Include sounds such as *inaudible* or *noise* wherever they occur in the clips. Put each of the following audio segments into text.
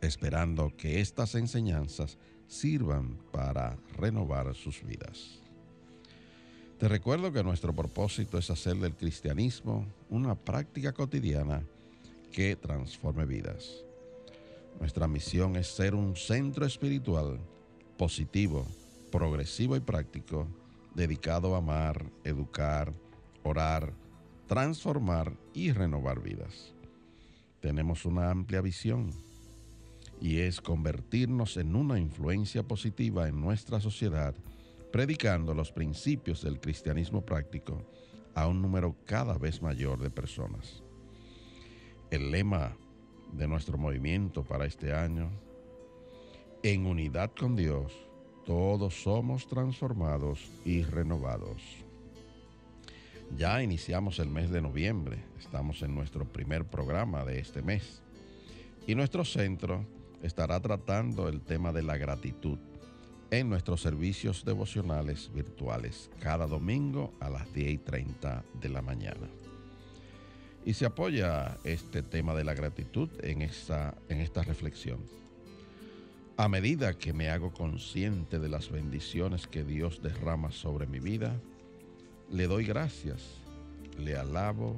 esperando que estas enseñanzas sirvan para renovar sus vidas. Te recuerdo que nuestro propósito es hacer del cristianismo una práctica cotidiana que transforme vidas. Nuestra misión es ser un centro espiritual positivo, progresivo y práctico, dedicado a amar, educar, orar, transformar y renovar vidas. Tenemos una amplia visión y es convertirnos en una influencia positiva en nuestra sociedad, predicando los principios del cristianismo práctico a un número cada vez mayor de personas. El lema de nuestro movimiento para este año, en unidad con Dios, todos somos transformados y renovados. Ya iniciamos el mes de noviembre, estamos en nuestro primer programa de este mes y nuestro centro estará tratando el tema de la gratitud en nuestros servicios devocionales virtuales cada domingo a las 10 y 30 de la mañana. Y se apoya este tema de la gratitud en esta, en esta reflexión. A medida que me hago consciente de las bendiciones que Dios derrama sobre mi vida, le doy gracias, le alabo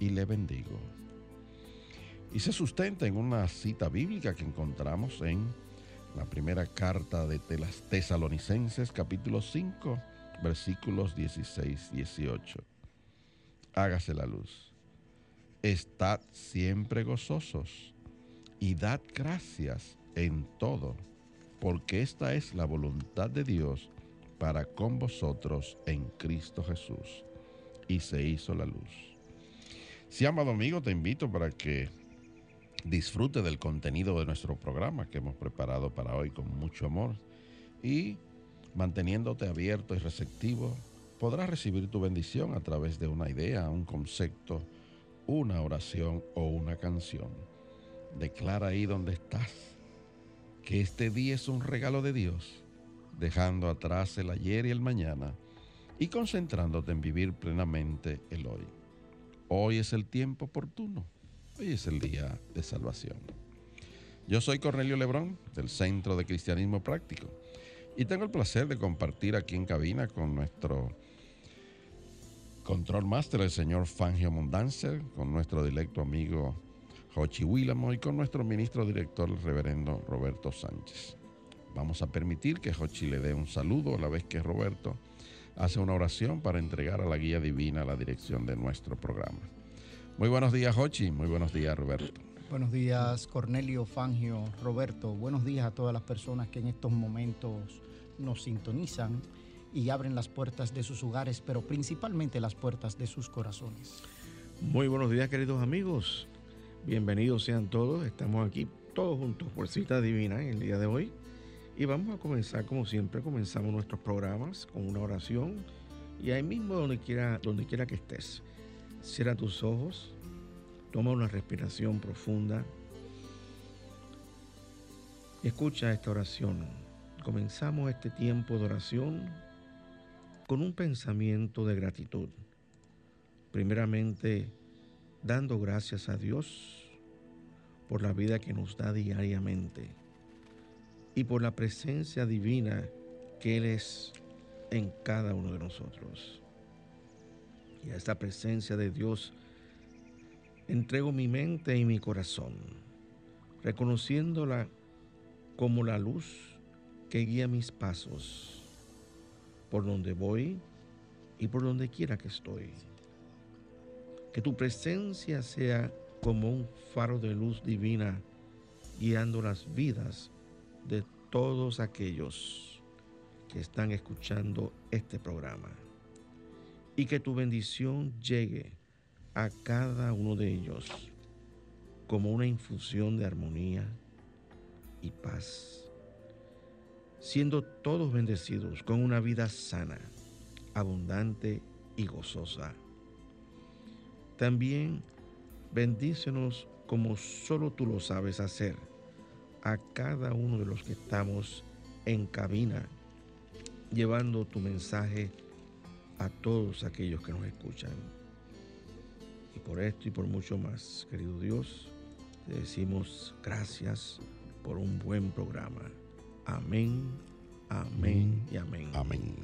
y le bendigo y se sustenta en una cita bíblica que encontramos en la primera carta de las Tesalonicenses capítulo 5 versículos 16-18. Hágase la luz. Estad siempre gozosos y dad gracias en todo, porque esta es la voluntad de Dios para con vosotros en Cristo Jesús. Y se hizo la luz. Si amado amigo, te invito para que disfrute del contenido de nuestro programa que hemos preparado para hoy con mucho amor y manteniéndote abierto y receptivo, podrás recibir tu bendición a través de una idea, un concepto, una oración o una canción. Declara ahí donde estás que este día es un regalo de Dios, dejando atrás el ayer y el mañana y concentrándote en vivir plenamente el hoy. Hoy es el tiempo oportuno Hoy es el día de salvación. Yo soy Cornelio Lebrón, del Centro de Cristianismo Práctico, y tengo el placer de compartir aquí en cabina con nuestro control master, el señor Fangio Mundancer, con nuestro directo amigo Jochi Willamo y con nuestro ministro director, el reverendo Roberto Sánchez. Vamos a permitir que Jochi le dé un saludo a la vez que Roberto hace una oración para entregar a la guía divina la dirección de nuestro programa. Muy buenos días, Jochi. Muy buenos días, Roberto. Buenos días, Cornelio, Fangio, Roberto. Buenos días a todas las personas que en estos momentos nos sintonizan y abren las puertas de sus hogares, pero principalmente las puertas de sus corazones. Muy buenos días, queridos amigos. Bienvenidos sean todos. Estamos aquí todos juntos por cita divina en el día de hoy. Y vamos a comenzar, como siempre, comenzamos nuestros programas con una oración. Y ahí mismo, donde quiera, donde quiera que estés Cierra tus ojos, toma una respiración profunda y escucha esta oración. Comenzamos este tiempo de oración con un pensamiento de gratitud. Primeramente, dando gracias a Dios por la vida que nos da diariamente y por la presencia divina que Él es en cada uno de nosotros. Y a esta presencia de Dios entrego mi mente y mi corazón, reconociéndola como la luz que guía mis pasos por donde voy y por donde quiera que estoy. Que tu presencia sea como un faro de luz divina guiando las vidas de todos aquellos que están escuchando este programa. Y que tu bendición llegue a cada uno de ellos como una infusión de armonía y paz, siendo todos bendecidos con una vida sana, abundante y gozosa. También bendícenos como solo tú lo sabes hacer a cada uno de los que estamos en cabina, llevando tu mensaje a todos aquellos que nos escuchan. Y por esto y por mucho más, querido Dios, te decimos gracias por un buen programa. Amén, amén y amén. Amén.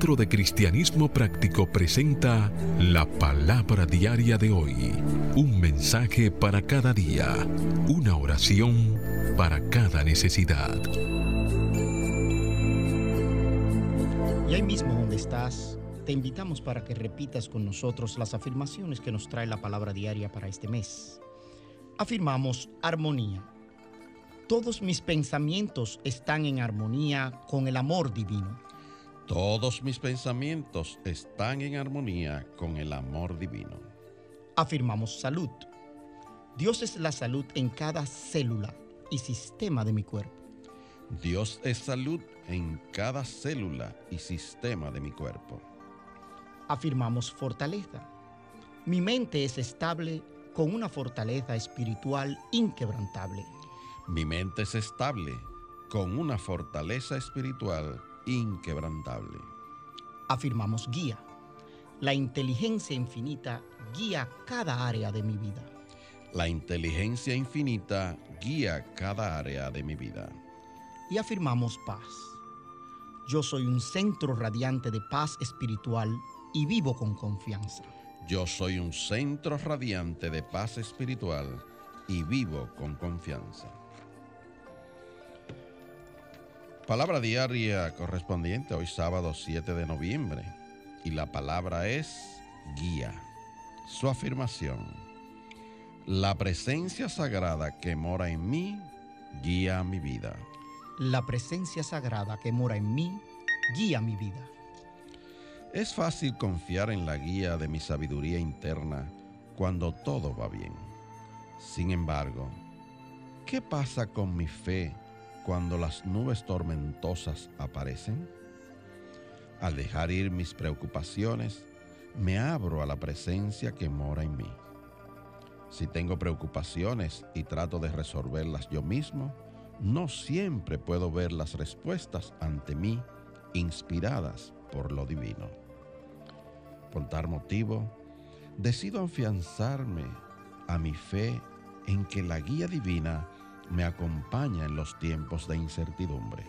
Centro de Cristianismo Práctico presenta la palabra diaria de hoy. Un mensaje para cada día. Una oración para cada necesidad. Y ahí mismo donde estás, te invitamos para que repitas con nosotros las afirmaciones que nos trae la palabra diaria para este mes. Afirmamos armonía. Todos mis pensamientos están en armonía con el amor divino. Todos mis pensamientos están en armonía con el amor divino. Afirmamos salud. Dios es la salud en cada célula y sistema de mi cuerpo. Dios es salud en cada célula y sistema de mi cuerpo. Afirmamos fortaleza. Mi mente es estable con una fortaleza espiritual inquebrantable. Mi mente es estable con una fortaleza espiritual inquebrantable. Afirmamos guía. La inteligencia infinita guía cada área de mi vida. La inteligencia infinita guía cada área de mi vida. Y afirmamos paz. Yo soy un centro radiante de paz espiritual y vivo con confianza. Yo soy un centro radiante de paz espiritual y vivo con confianza. Palabra diaria correspondiente hoy sábado 7 de noviembre y la palabra es guía. Su afirmación. La presencia sagrada que mora en mí guía mi vida. La presencia sagrada que mora en mí guía mi vida. Es fácil confiar en la guía de mi sabiduría interna cuando todo va bien. Sin embargo, ¿qué pasa con mi fe cuando las nubes tormentosas aparecen? Al dejar ir mis preocupaciones, me abro a la presencia que mora en mí. Si tengo preocupaciones y trato de resolverlas yo mismo, no siempre puedo ver las respuestas ante mí inspiradas por lo divino. Por tal motivo, decido afianzarme a mi fe en que la guía divina me acompaña en los tiempos de incertidumbre.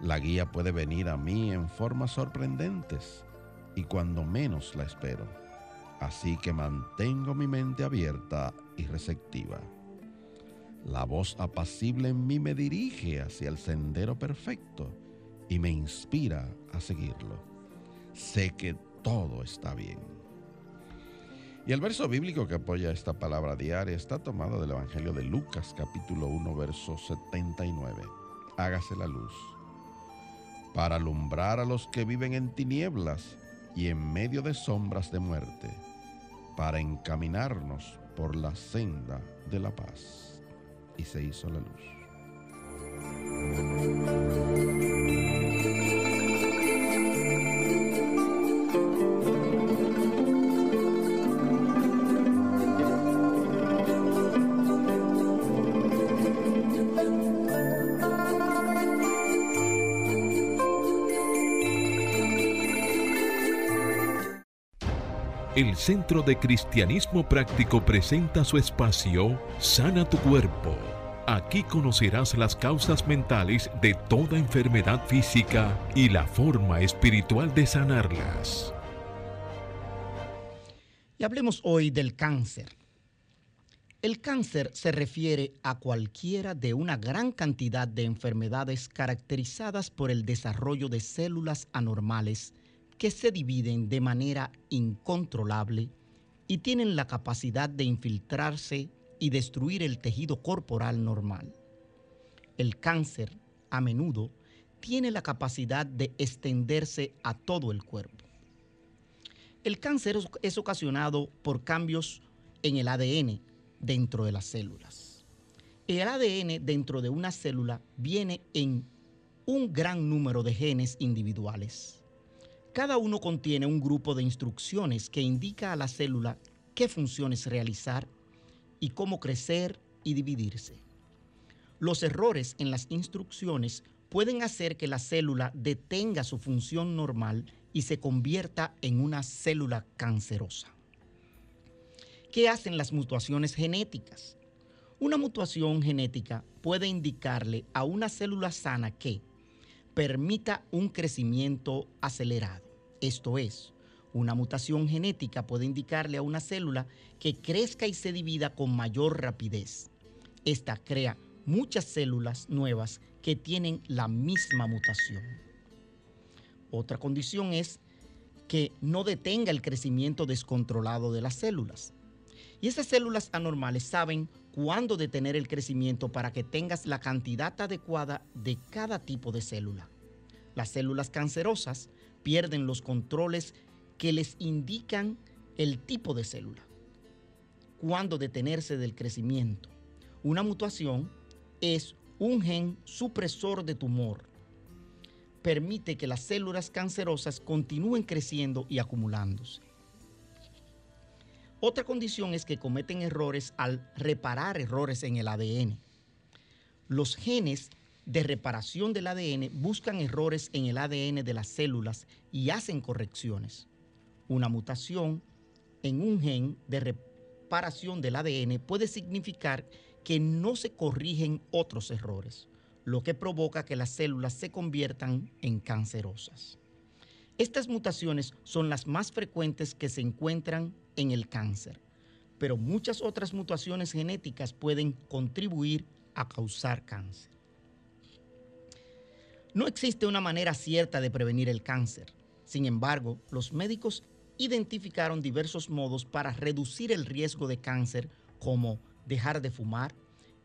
La guía puede venir a mí en formas sorprendentes y cuando menos la espero. Así que mantengo mi mente abierta y receptiva. La voz apacible en mí me dirige hacia el sendero perfecto y me inspira a seguirlo. Sé que todo está bien. Y el verso bíblico que apoya esta palabra diaria está tomado del Evangelio de Lucas capítulo 1 verso 79. Hágase la luz para alumbrar a los que viven en tinieblas y en medio de sombras de muerte, para encaminarnos por la senda de la paz. Y se hizo la luz. El Centro de Cristianismo Práctico presenta su espacio Sana tu Cuerpo. Aquí conocerás las causas mentales de toda enfermedad física y la forma espiritual de sanarlas. Y hablemos hoy del cáncer. El cáncer se refiere a cualquiera de una gran cantidad de enfermedades caracterizadas por el desarrollo de células anormales que se dividen de manera incontrolable y tienen la capacidad de infiltrarse y destruir el tejido corporal normal. El cáncer, a menudo, tiene la capacidad de extenderse a todo el cuerpo. El cáncer es ocasionado por cambios en el ADN dentro de las células. El ADN dentro de una célula viene en un gran número de genes individuales. Cada uno contiene un grupo de instrucciones que indica a la célula qué funciones realizar y cómo crecer y dividirse. Los errores en las instrucciones pueden hacer que la célula detenga su función normal y se convierta en una célula cancerosa. ¿Qué hacen las mutuaciones genéticas? Una mutuación genética puede indicarle a una célula sana que, permita un crecimiento acelerado. Esto es, una mutación genética puede indicarle a una célula que crezca y se divida con mayor rapidez. Esta crea muchas células nuevas que tienen la misma mutación. Otra condición es que no detenga el crecimiento descontrolado de las células. Y esas células anormales saben cuándo detener el crecimiento para que tengas la cantidad adecuada de cada tipo de célula. Las células cancerosas pierden los controles que les indican el tipo de célula. Cuándo detenerse del crecimiento. Una mutación es un gen supresor de tumor. Permite que las células cancerosas continúen creciendo y acumulándose. Otra condición es que cometen errores al reparar errores en el ADN. Los genes de reparación del ADN buscan errores en el ADN de las células y hacen correcciones. Una mutación en un gen de reparación del ADN puede significar que no se corrigen otros errores, lo que provoca que las células se conviertan en cancerosas. Estas mutaciones son las más frecuentes que se encuentran en el cáncer, pero muchas otras mutaciones genéticas pueden contribuir a causar cáncer. No existe una manera cierta de prevenir el cáncer. Sin embargo, los médicos identificaron diversos modos para reducir el riesgo de cáncer como dejar de fumar,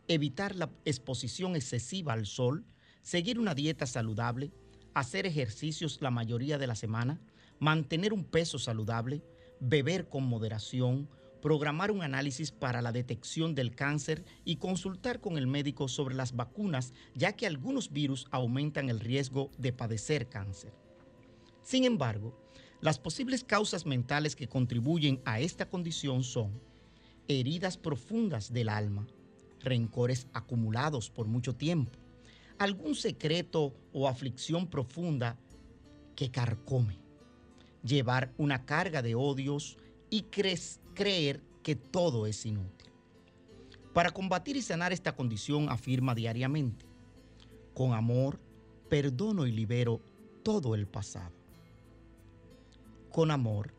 evitar la exposición excesiva al sol, seguir una dieta saludable, hacer ejercicios la mayoría de la semana, mantener un peso saludable, beber con moderación, programar un análisis para la detección del cáncer y consultar con el médico sobre las vacunas, ya que algunos virus aumentan el riesgo de padecer cáncer. Sin embargo, las posibles causas mentales que contribuyen a esta condición son heridas profundas del alma, rencores acumulados por mucho tiempo, algún secreto o aflicción profunda que carcome, llevar una carga de odios y creer que todo es inútil. Para combatir y sanar esta condición afirma diariamente, con amor, perdono y libero todo el pasado. Con amor,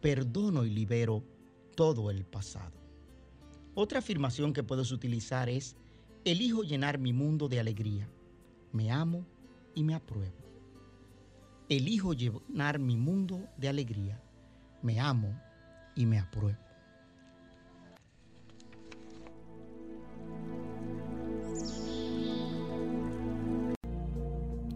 perdono y libero todo el pasado. Otra afirmación que puedes utilizar es, elijo llenar mi mundo de alegría. Me amo y me apruebo. Elijo llenar mi mundo de alegría. Me amo y me apruebo.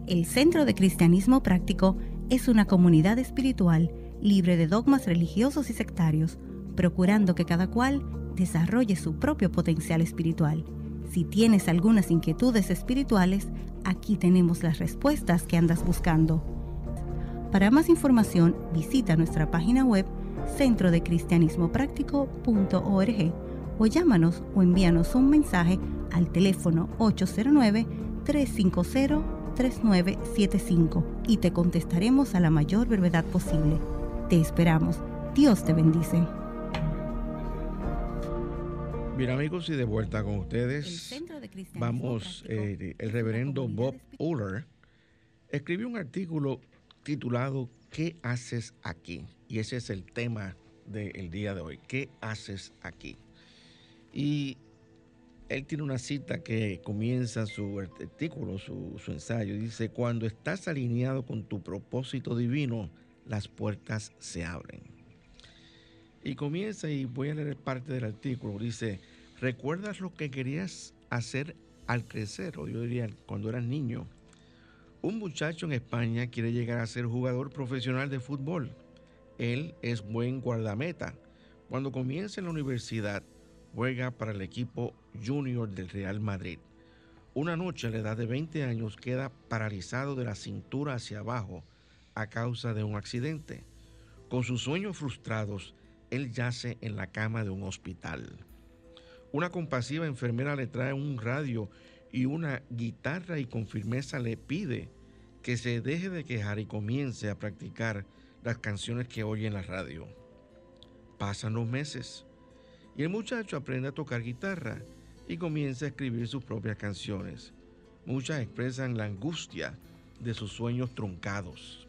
El Centro de Cristianismo Práctico es una comunidad espiritual libre de dogmas religiosos y sectarios, procurando que cada cual desarrolle su propio potencial espiritual. Si tienes algunas inquietudes espirituales, aquí tenemos las respuestas que andas buscando. Para más información, visita nuestra página web centrodecristianismopráctico.org o llámanos o envíanos un mensaje al teléfono 809-350-3975 y te contestaremos a la mayor brevedad posible. Te esperamos. Dios te bendice. Bien amigos y de vuelta con ustedes, vamos, eh, el reverendo Bob Uller escribió un artículo titulado ¿Qué haces aquí? Y ese es el tema del día de hoy, ¿qué haces aquí? Y él tiene una cita que comienza su artículo, su, su ensayo, dice, cuando estás alineado con tu propósito divino, las puertas se abren. Y comienza, y voy a leer parte del artículo, dice, ¿recuerdas lo que querías hacer al crecer? O yo diría, cuando eras niño. Un muchacho en España quiere llegar a ser jugador profesional de fútbol. Él es buen guardameta. Cuando comienza en la universidad, juega para el equipo junior del Real Madrid. Una noche a la edad de 20 años queda paralizado de la cintura hacia abajo a causa de un accidente. Con sus sueños frustrados, él yace en la cama de un hospital. Una compasiva enfermera le trae un radio y una guitarra y con firmeza le pide que se deje de quejar y comience a practicar las canciones que oye en la radio. Pasan los meses y el muchacho aprende a tocar guitarra y comienza a escribir sus propias canciones. Muchas expresan la angustia de sus sueños truncados.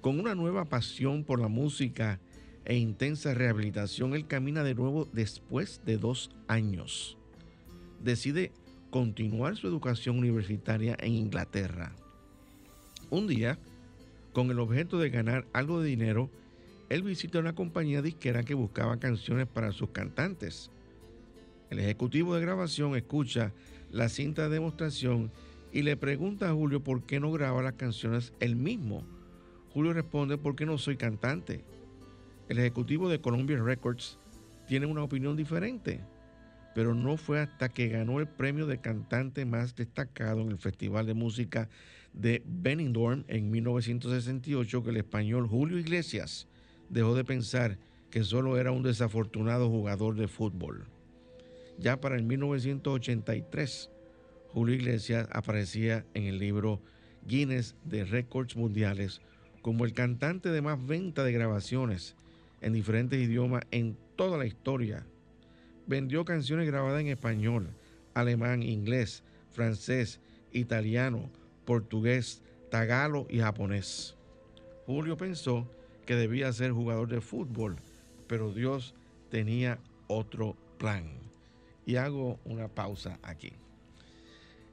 Con una nueva pasión por la música e intensa rehabilitación, él camina de nuevo después de dos años. Decide continuar su educación universitaria en Inglaterra. Un día, con el objeto de ganar algo de dinero, él visita una compañía disquera que buscaba canciones para sus cantantes. El ejecutivo de grabación escucha la cinta de demostración y le pregunta a Julio por qué no graba las canciones él mismo. Julio responde porque no soy cantante. El ejecutivo de Columbia Records tiene una opinión diferente, pero no fue hasta que ganó el premio de cantante más destacado en el Festival de Música de Benidorm en 1968 que el español Julio Iglesias dejó de pensar que solo era un desafortunado jugador de fútbol. Ya para el 1983, Julio Iglesias aparecía en el libro Guinness de Récords Mundiales como el cantante de más venta de grabaciones en diferentes idiomas en toda la historia. Vendió canciones grabadas en español, alemán, inglés, francés, italiano, portugués, tagalo y japonés. Julio pensó que debía ser jugador de fútbol, pero Dios tenía otro plan. Y hago una pausa aquí.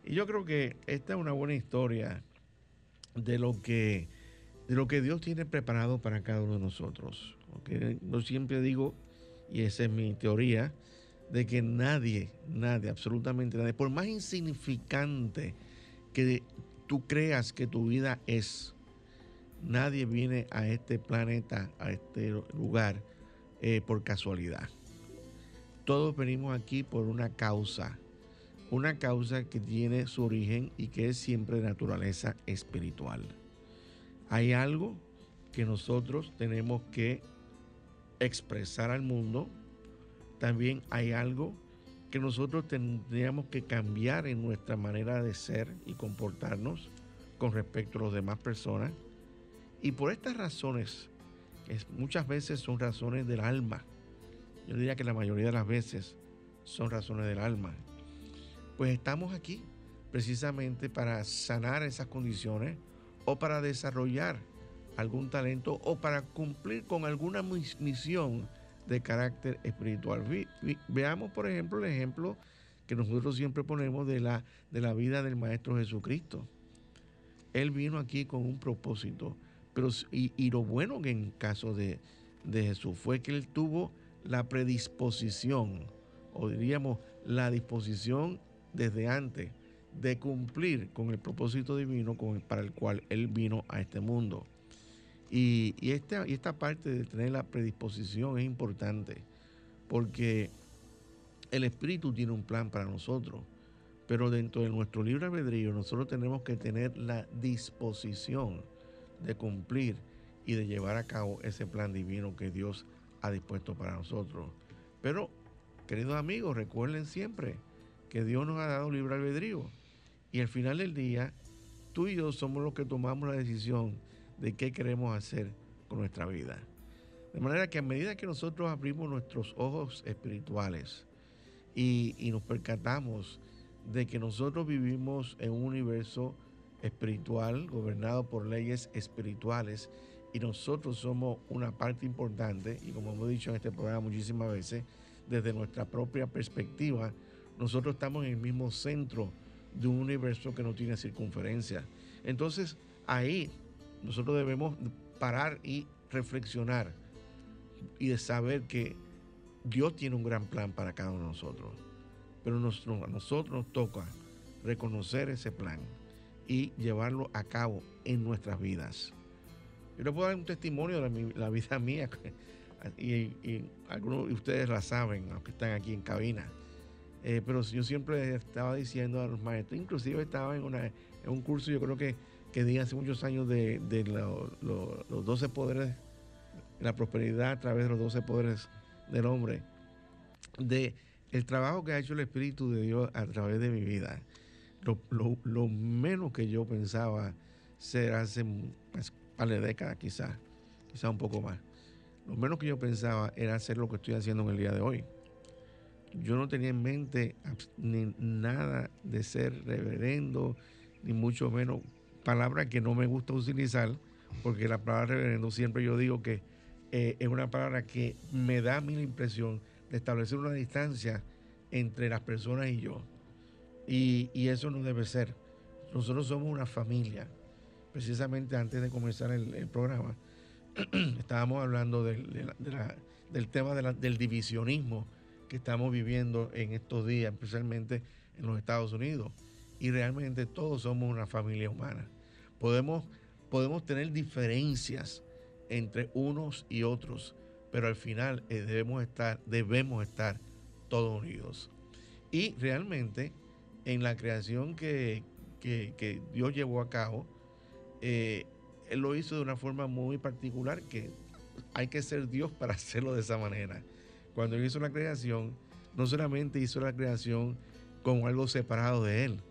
Y yo creo que esta es una buena historia de lo que, de lo que Dios tiene preparado para cada uno de nosotros. Yo siempre digo, y esa es mi teoría, de que nadie, nadie, absolutamente nadie, por más insignificante que tú creas que tu vida es. Nadie viene a este planeta, a este lugar, eh, por casualidad. Todos venimos aquí por una causa, una causa que tiene su origen y que es siempre de naturaleza espiritual. Hay algo que nosotros tenemos que expresar al mundo. También hay algo que nosotros tendríamos que cambiar en nuestra manera de ser y comportarnos con respecto a las demás personas. Y por estas razones, que muchas veces son razones del alma, yo diría que la mayoría de las veces son razones del alma, pues estamos aquí precisamente para sanar esas condiciones o para desarrollar algún talento o para cumplir con alguna misión de carácter espiritual. veamos, por ejemplo, el ejemplo que nosotros siempre ponemos de la, de la vida del Maestro Jesucristo. Él vino aquí con un propósito, pero y, lo bueno que en caso de, de Jesús fue que él tuvo la predisposición, o diríamos la disposición desde antes de cumplir con el propósito divino con para el cual él vino a este mundo. Y, esta, y esta parte de tener la predisposición es importante porque el Espíritu tiene un plan para nosotros, pero dentro de nuestro libre albedrío nosotros tenemos que tener la disposición de cumplir y de llevar a cabo ese plan divino que Dios ha dispuesto para nosotros. Pero, queridos amigos, recuerden siempre que Dios nos ha dado libre albedrío y al final del día, tú y yo somos los que tomamos la decisión de qué queremos hacer con nuestra vida. De manera que a medida que nosotros abrimos nuestros ojos espirituales y, nos percatamos de que nosotros vivimos en un universo espiritual gobernado por leyes espirituales y nosotros somos una parte importante y como hemos dicho en este programa muchísimas veces, desde nuestra propia perspectiva, nosotros estamos en el mismo centro de un universo que no tiene circunferencia. Entonces, ahí nosotros debemos parar y reflexionar y de saber que Dios tiene un gran plan para cada uno de nosotros. Pero a nosotros nos toca reconocer ese plan y llevarlo a cabo en nuestras vidas. Yo les puedo dar un testimonio de la, vida *laughs* mía, y, algunos de ustedes la saben, aunque están aquí en cabina. Eh, pero yo siempre estaba diciendo a los maestros, inclusive estaba en, una, en un curso, yo creo que, que di hace muchos años de, los 12 poderes, la prosperidad a través de los 12 poderes del hombre, de el trabajo que ha hecho el Espíritu de Dios a través de mi vida. Lo, menos que yo pensaba ser hace pues, par de décadas quizás, quizás un poco más. Lo menos que yo pensaba era hacer lo que estoy haciendo en el día de hoy yo no tenía en mente ni nada de ser reverendo, ni mucho menos palabra que no me gusta utilizar, porque la palabra reverendo siempre yo digo que eh, es una palabra que me da a mí la impresión de establecer una distancia entre las personas y yo. Y, eso no debe ser. Nosotros somos una familia. Precisamente antes de comenzar el, programa, *clears throat* estábamos hablando del tema del divisionismo que estamos viviendo en estos días, especialmente en los Estados Unidos. Y realmente todos somos una familia humana. Podemos, podemos tener diferencias entre unos y otros, pero al final eh, debemos estar, debemos estar todos unidos. Y realmente en la creación que, Dios llevó a cabo, eh, Él lo hizo de una forma muy particular que hay que ser Dios *laughs* para hacerlo de esa manera cuando él hizo la creación, no solamente hizo la creación como algo separado de él,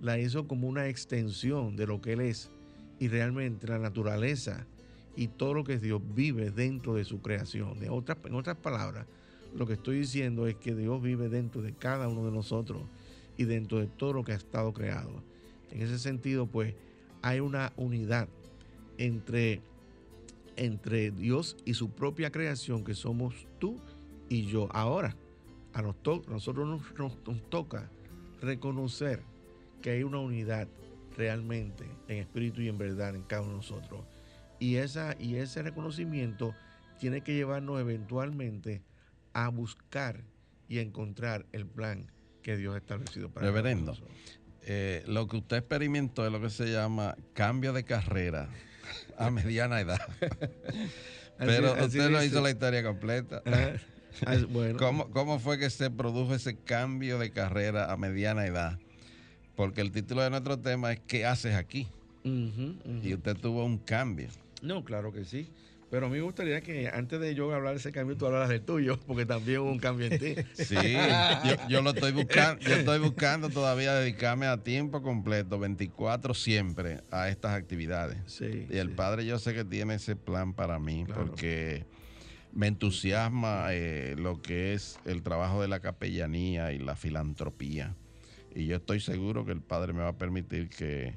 la hizo como una extensión de lo que él es. Y realmente la naturaleza y todo lo que Dios vive dentro de su creación. En otras palabras, lo que estoy diciendo es que Dios vive dentro de cada uno de nosotros y dentro de todo lo que ha estado creado. En ese sentido, pues, hay una unidad entre, entre Dios y su propia creación, que somos tú y yo. Ahora, a, nosotros nos, toca reconocer que hay una unidad realmente en espíritu y en verdad en cada uno de nosotros. Y, esa, y ese reconocimiento tiene que llevarnos eventualmente a buscar y a encontrar el plan que Dios ha establecido para Reverendo, eh, lo que usted experimentó es lo que se llama cambio de carrera a mediana edad. *laughs* Pero usted no hizo la historia completa. Ah, *laughs* ¿Cómo, fue que se produjo ese cambio de carrera a mediana edad? Porque el título de nuestro tema es ¿Qué haces aquí? Y usted tuvo un cambio. No, claro que sí. Pero a mí me gustaría que antes de yo hablar de ese cambio, tú hablaras del tuyo, porque también hubo un cambio en ti. *laughs* Sí, yo, lo estoy buscando, yo estoy buscando todavía dedicarme a tiempo completo, 24 siempre, a estas actividades. Sí, y el Padre yo sé que tiene ese plan para mí, porque me entusiasma eh, lo que es el trabajo de la capellanía y la filantropía. Y yo estoy seguro que el Padre me va a permitir que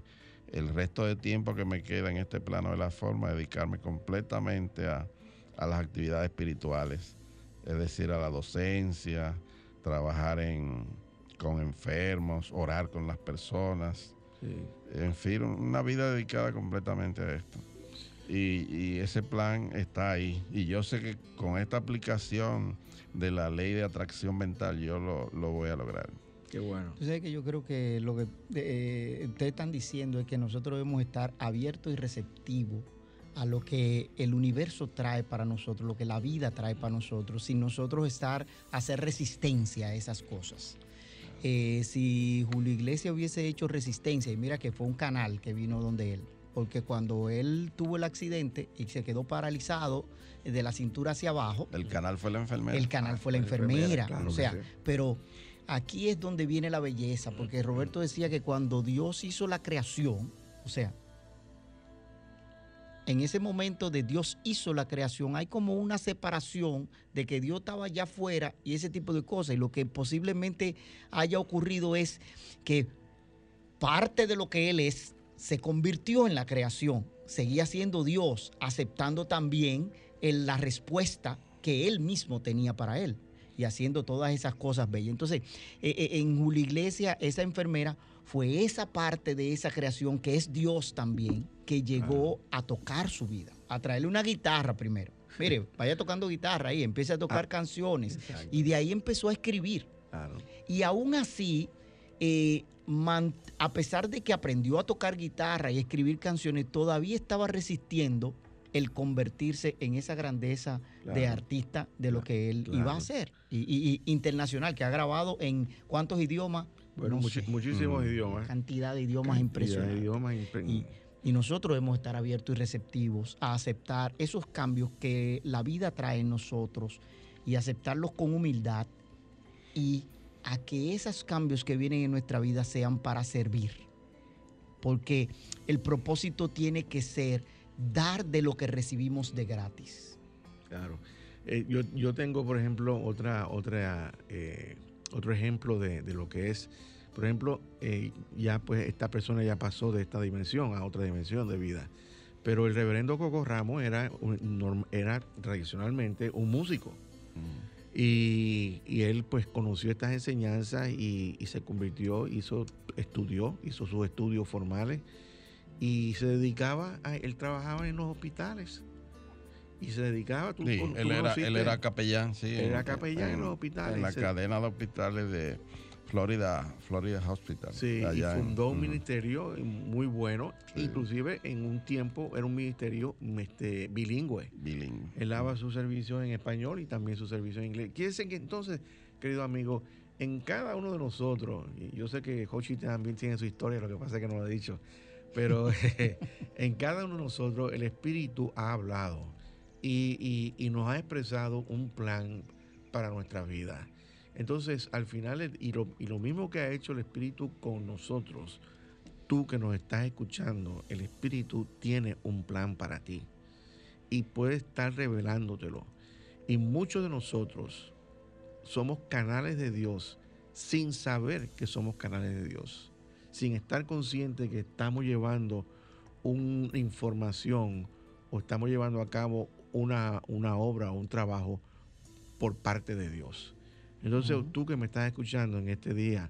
el resto de tiempo que me queda en este plano de la forma, dedicarme completamente a, las actividades espirituales, es decir, a la docencia, trabajar en, con enfermos, orar con las personas. En fin, una vida dedicada completamente a esto. Y, ese plan está ahí. Y yo sé que con esta aplicación de la ley de atracción mental yo lo, voy a lograr. Qué bueno. Entonces, que yo creo que lo que eh, ustedes están diciendo es que nosotros debemos estar abiertos y receptivos a lo que el universo trae para nosotros, lo que la vida trae para nosotros, sin nosotros estar, hacer resistencia a esas cosas. Eh, si Julio Iglesias hubiese hecho resistencia, y mira que fue un canal que vino donde él, porque cuando él tuvo el accidente y se quedó paralizado de la cintura hacia abajo. El canal fue la enfermera. El canal fue la enfermera. o sea, pero aquí es donde viene la belleza, porque Roberto decía que cuando Dios hizo la creación, o sea, en ese momento de Dios hizo la creación, hay como una separación de que Dios estaba allá afuera y ese tipo de cosas. Y lo que posiblemente haya ocurrido es que parte de lo que Él es se convirtió en la creación, seguía siendo Dios, aceptando también la respuesta que Él mismo tenía para Él y haciendo todas esas cosas bellas. Entonces, eh, eh, en Julio Iglesia, esa enfermera fue esa parte de esa creación que es Dios también, que llegó a tocar su vida, a traerle una guitarra primero. *laughs* Mire, vaya tocando guitarra ahí, empieza a tocar ah, canciones y de ahí empezó a escribir. Y aún así, eh, a pesar de que aprendió a tocar guitarra y escribir canciones, todavía estaba resistiendo el convertirse en esa grandeza de artista de lo que él iba a hacer. Y, internacional, que ha grabado en cuántos idiomas. Bueno, muchísimos mm. idiomas. Cantidad de idiomas impresionantes. y, y, nosotros debemos estar abiertos y receptivos a aceptar esos cambios que la vida trae en nosotros y aceptarlos con humildad y a que esos cambios que vienen en nuestra vida sean para servir. Porque el propósito tiene que ser dar de lo que recibimos de gratis. Claro. Eh, yo, tengo, por ejemplo, otra, otra, eh, otro ejemplo de, lo que es, por ejemplo, eh, ya pues esta persona ya pasó de esta dimensión a otra dimensión de vida. Pero el reverendo Coco Ramos era, era tradicionalmente un músico. Mm. Y, él pues conoció estas enseñanzas y, y, se convirtió, hizo, estudió, hizo sus estudios formales y se dedicaba, a, él trabajaba en los hospitales y se dedicaba. Tú, sí, él, era, él era capellán, sí. Era capellán en, los hospitales. En la cadena de hospitales de Florida, Florida Hospital. Sí, y fundó un ministerio muy bueno, inclusive en un tiempo era un ministerio este, bilingüe. Bilingüe. Él daba su servicio en español y también su servicio en inglés. Quiere decir que entonces, querido amigo, en cada uno de nosotros, y yo sé que Hochi también tiene su historia, lo que pasa es que no lo ha dicho, pero *laughs* en cada uno de nosotros el Espíritu ha hablado y, nos ha expresado un plan para nuestra vida. Entonces, al final, y lo, y lo mismo que ha hecho el Espíritu con nosotros, tú que nos estás escuchando, el Espíritu tiene un plan para ti y puede estar revelándotelo. Y muchos de nosotros somos canales de Dios sin saber que somos canales de Dios sin estar consciente que estamos llevando una información o estamos llevando a cabo una, una obra o un trabajo por parte de Dios. Entonces tú que me estás escuchando en este día,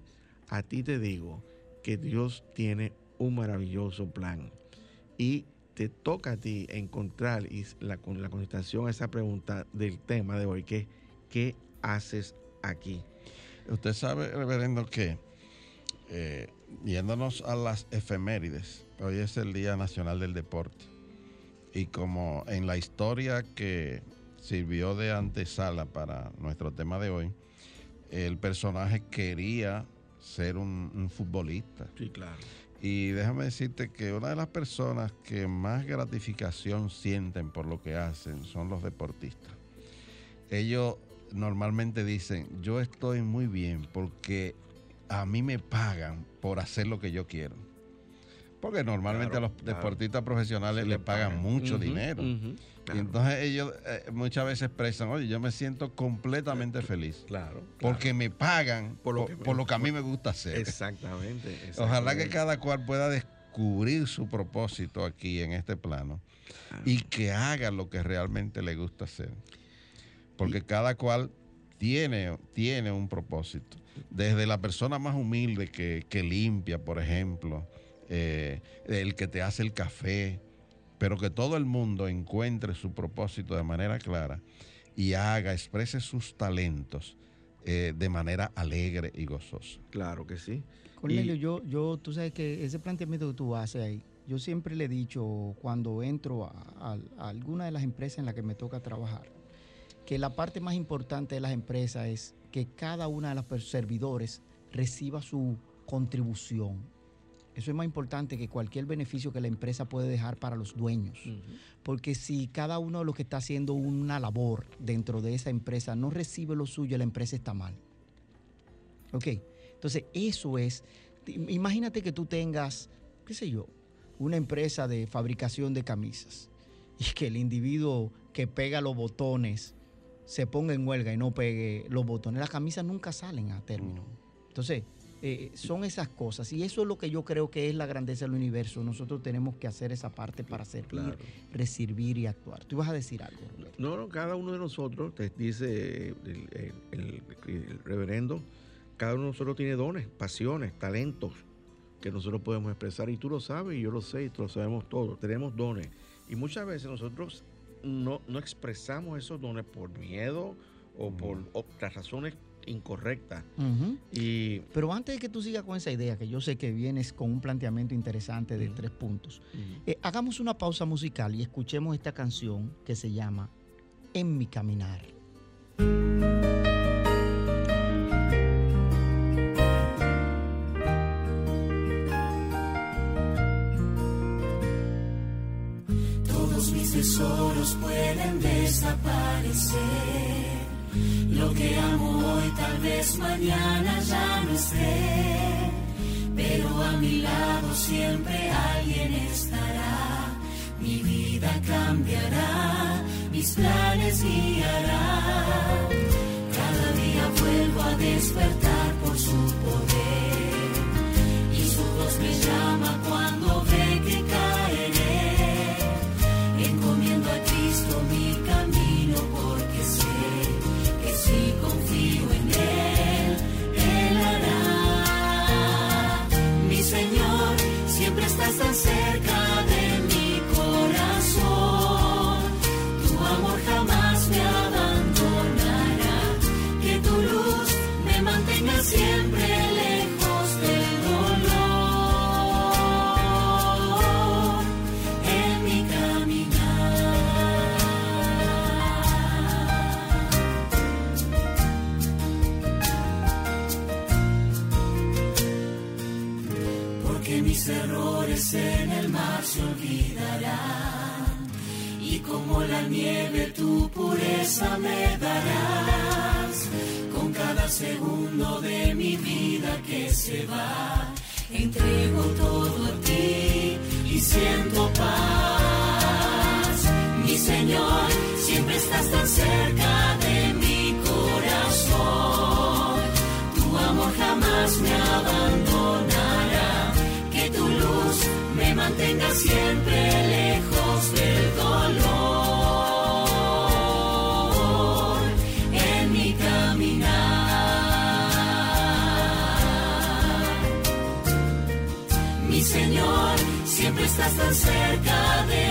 a ti te digo que Dios tiene un maravilloso plan y te toca a ti encontrar la, la contestación a esa pregunta del tema de hoy, que es ¿qué haces aquí? Usted sabe, reverendo, que eh, yéndonos a las efemérides, hoy es el Día Nacional del Deporte. Y como en la historia que sirvió de antesala para nuestro tema de hoy, el personaje quería ser un, futbolista. Sí, claro. Y déjame decirte que una de las personas que más gratificación sienten por lo que hacen son los deportistas. Ellos normalmente dicen, yo estoy muy bien porque a mí me pagan por hacer lo que yo quiero. Porque normalmente a los deportistas profesionales les pagan, mucho dinero. Y entonces ellos eh, muchas veces expresan, oye, yo me siento completamente feliz. Claro. Porque me pagan por lo, que, a mí me gusta hacer. Exactamente, Ojalá que cada cual pueda descubrir su propósito aquí en este plano y que haga lo que realmente le gusta hacer. Porque cada cual tiene, tiene un propósito desde la persona más humilde que, limpia, por ejemplo, eh, el que te hace el café, pero que todo el mundo encuentre su propósito de manera clara y haga, exprese sus talentos eh, de manera alegre y gozosa. Claro que sí. Cornelio, yo, yo, tú sabes que ese planteamiento que tú haces ahí, yo siempre le he dicho cuando entro a alguna de las empresas en las que me toca trabajar, que la parte más importante de las empresas es que cada una de los servidores reciba su contribución. Eso es más importante que cualquier beneficio que la empresa puede dejar para los dueños. Porque si cada uno de los que está haciendo una labor dentro de esa empresa no recibe lo suyo, la empresa está mal. ¿Ok? Entonces, eso es, imagínate que tú tengas, qué sé yo, una empresa de fabricación de camisas y que el individuo que pega los botones se ponga en huelga y no pegue los botones, las camisas nunca salen a término. Entonces, eh, son esas cosas. Y eso es lo que yo creo que es la grandeza del universo. Nosotros tenemos que hacer esa parte para servir, Claro. recibir y actuar. Tú ibas a decir algo, Roberto? No, no, cada uno de nosotros, te dice el, el- el- el reverendo, cada uno de nosotros tiene dones, pasiones, talentos que nosotros podemos expresar. Y tú lo sabes, y yo lo sé, y tú lo sabemos todos. Tenemos dones. Y muchas veces nosotros no, no expresamos esos dones por miedo o por otras razones incorrectas. Y Pero antes de que tú sigas con esa idea, que yo sé que vienes con un planteamiento interesante de Ujú. tres puntos, eh, hagamos una pausa musical y escuchemos esta canción que se llama En mi caminar. Mañana ya no esté. Pero a mi lado siempre alguien estará. Mi vida cambiará, mis planes guiará. Cada día vuelvo a despertar por su la nieve estás tan cerca de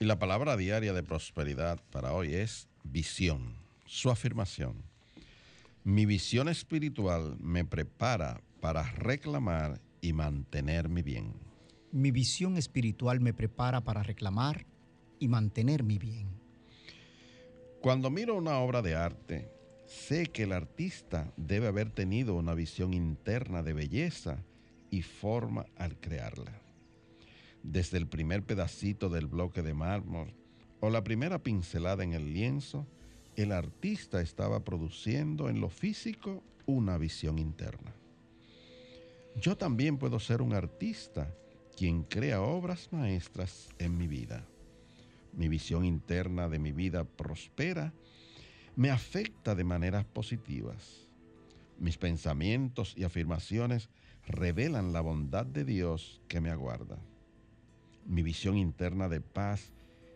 Y la palabra diaria de prosperidad para hoy es visión. Su afirmación. Mi visión espiritual me prepara para reclamar y mantener mi bien. Mi visión espiritual me prepara para reclamar y mantener mi bien. Cuando miro una obra de arte, sé que el artista debe haber tenido una visión interna de belleza y forma al crearla. Desde el primer pedacito del bloque de mármol o la primera pincelada en el lienzo, el artista estaba produciendo en lo físico una visión interna. Yo también puedo ser un artista quien crea obras maestras en mi vida. mi visión interna de mi vida prospera, me afecta de maneras positivas. Mis pensamientos y afirmaciones revelan la bondad de Dios que me aguarda. Mi visión interna de paz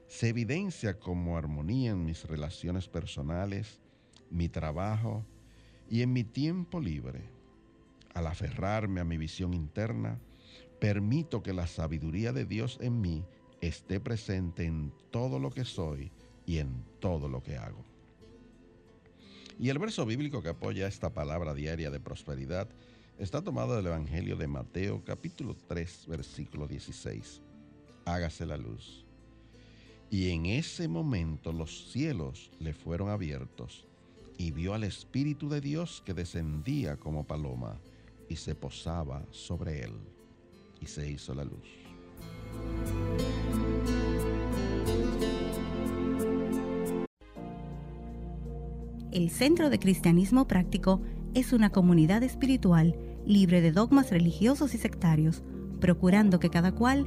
se evidencia como armonía en mis relaciones personales, mi trabajo y en mi tiempo libre. Al aferrarme a mi visión interna, permito que la sabiduría de Dios en mí esté presente en todo lo que soy y en todo lo que hago. Y el verso bíblico que apoya esta palabra diaria de prosperidad está tomado del Evangelio de Mateo capítulo 3 versículo 16. Hágase la luz. Y en ese momento los cielos le fueron abiertos y vio al Espíritu de Dios que descendía como paloma y se posaba sobre él. Y se hizo la luz. El Centro de Cristianismo Práctico es una comunidad espiritual libre de dogmas religiosos y sectarios, procurando que cada cual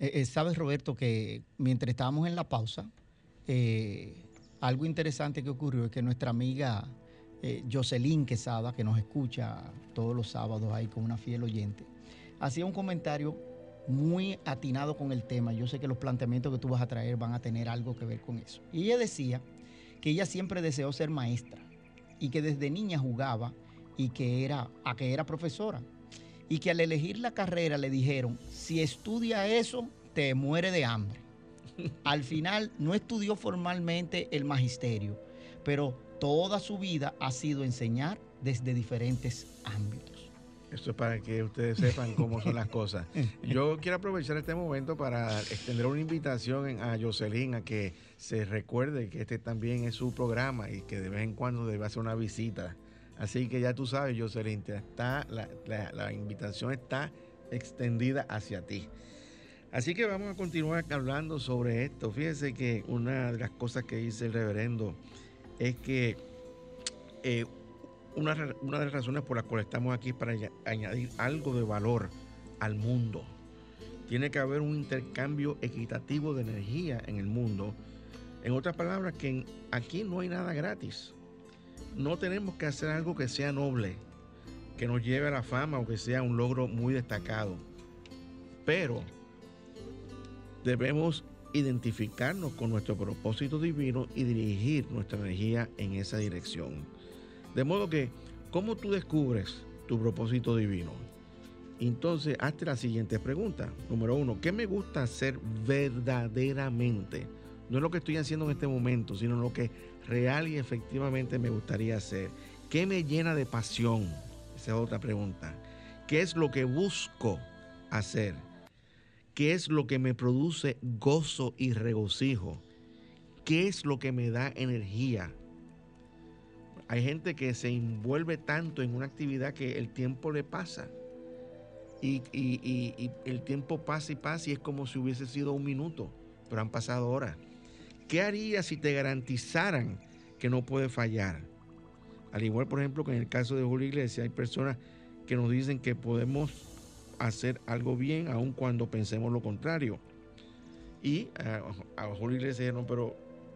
Eh, eh, Sabes, Roberto, que mientras estábamos en la pausa, eh, algo interesante que ocurrió es que nuestra amiga Jocelyn Quesada, que nos escucha todos los sábados ahí con una fiel oyente, hacía un comentario muy atinado con el tema. Yo sé que los planteamientos que tú vas a traer van a tener algo que ver con eso. Y ella decía que ella siempre deseó ser maestra y que desde niña jugaba y que era, a que era profesora. Y que al elegir la carrera le dijeron, si estudia eso, te muere de hambre. *laughs* Al final no estudió formalmente el magisterio, pero toda su vida ha sido enseñar desde diferentes ámbitos. Esto es para que ustedes sepan cómo son las cosas. *laughs* Yo quiero aprovechar este momento para extender una invitación a Jocelyn a que se recuerde que este también es su programa y que de vez en cuando debe hacer una visita. Así que ya tú sabes, Jocelyn, está, la, la invitación está extendida hacia ti. Así que vamos a continuar hablando sobre esto. Fíjese que una de las cosas que dice el reverendo es que eh, una, de las razones por las cuales estamos aquí es para añadir algo de valor al mundo. Tiene que haber un intercambio equitativo de energía en el mundo. En otras palabras, que aquí no hay nada gratis. No tenemos que hacer algo que sea noble, que nos lleve a la fama o que sea un logro muy destacado. Pero debemos identificarnos con nuestro propósito divino y dirigir nuestra energía en esa dirección. De modo que, ¿cómo tú descubres tu propósito divino? Entonces, hazte la siguiente pregunta. Número uno, ¿qué me gusta hacer verdaderamente? No es lo que estoy haciendo en este momento, sino lo que real y efectivamente me gustaría hacer. ¿Qué me llena de pasión? Esa es otra pregunta. ¿Qué es lo que busco hacer? ¿Qué es lo que me produce gozo y regocijo? ¿Qué es lo que me da energía? Hay gente que se envuelve tanto en una actividad que el tiempo le pasa. Y, el tiempo pasa y pasa y es como si hubiese sido un minuto, pero han pasado horas. ¿Qué harías si te garantizaran que no puede fallar? Al igual, por ejemplo, que en el caso de Julio Iglesias, hay personas que nos dicen que podemos hacer algo bien aun cuando pensemos lo contrario. Y a, a Julio Iglesias no, pero,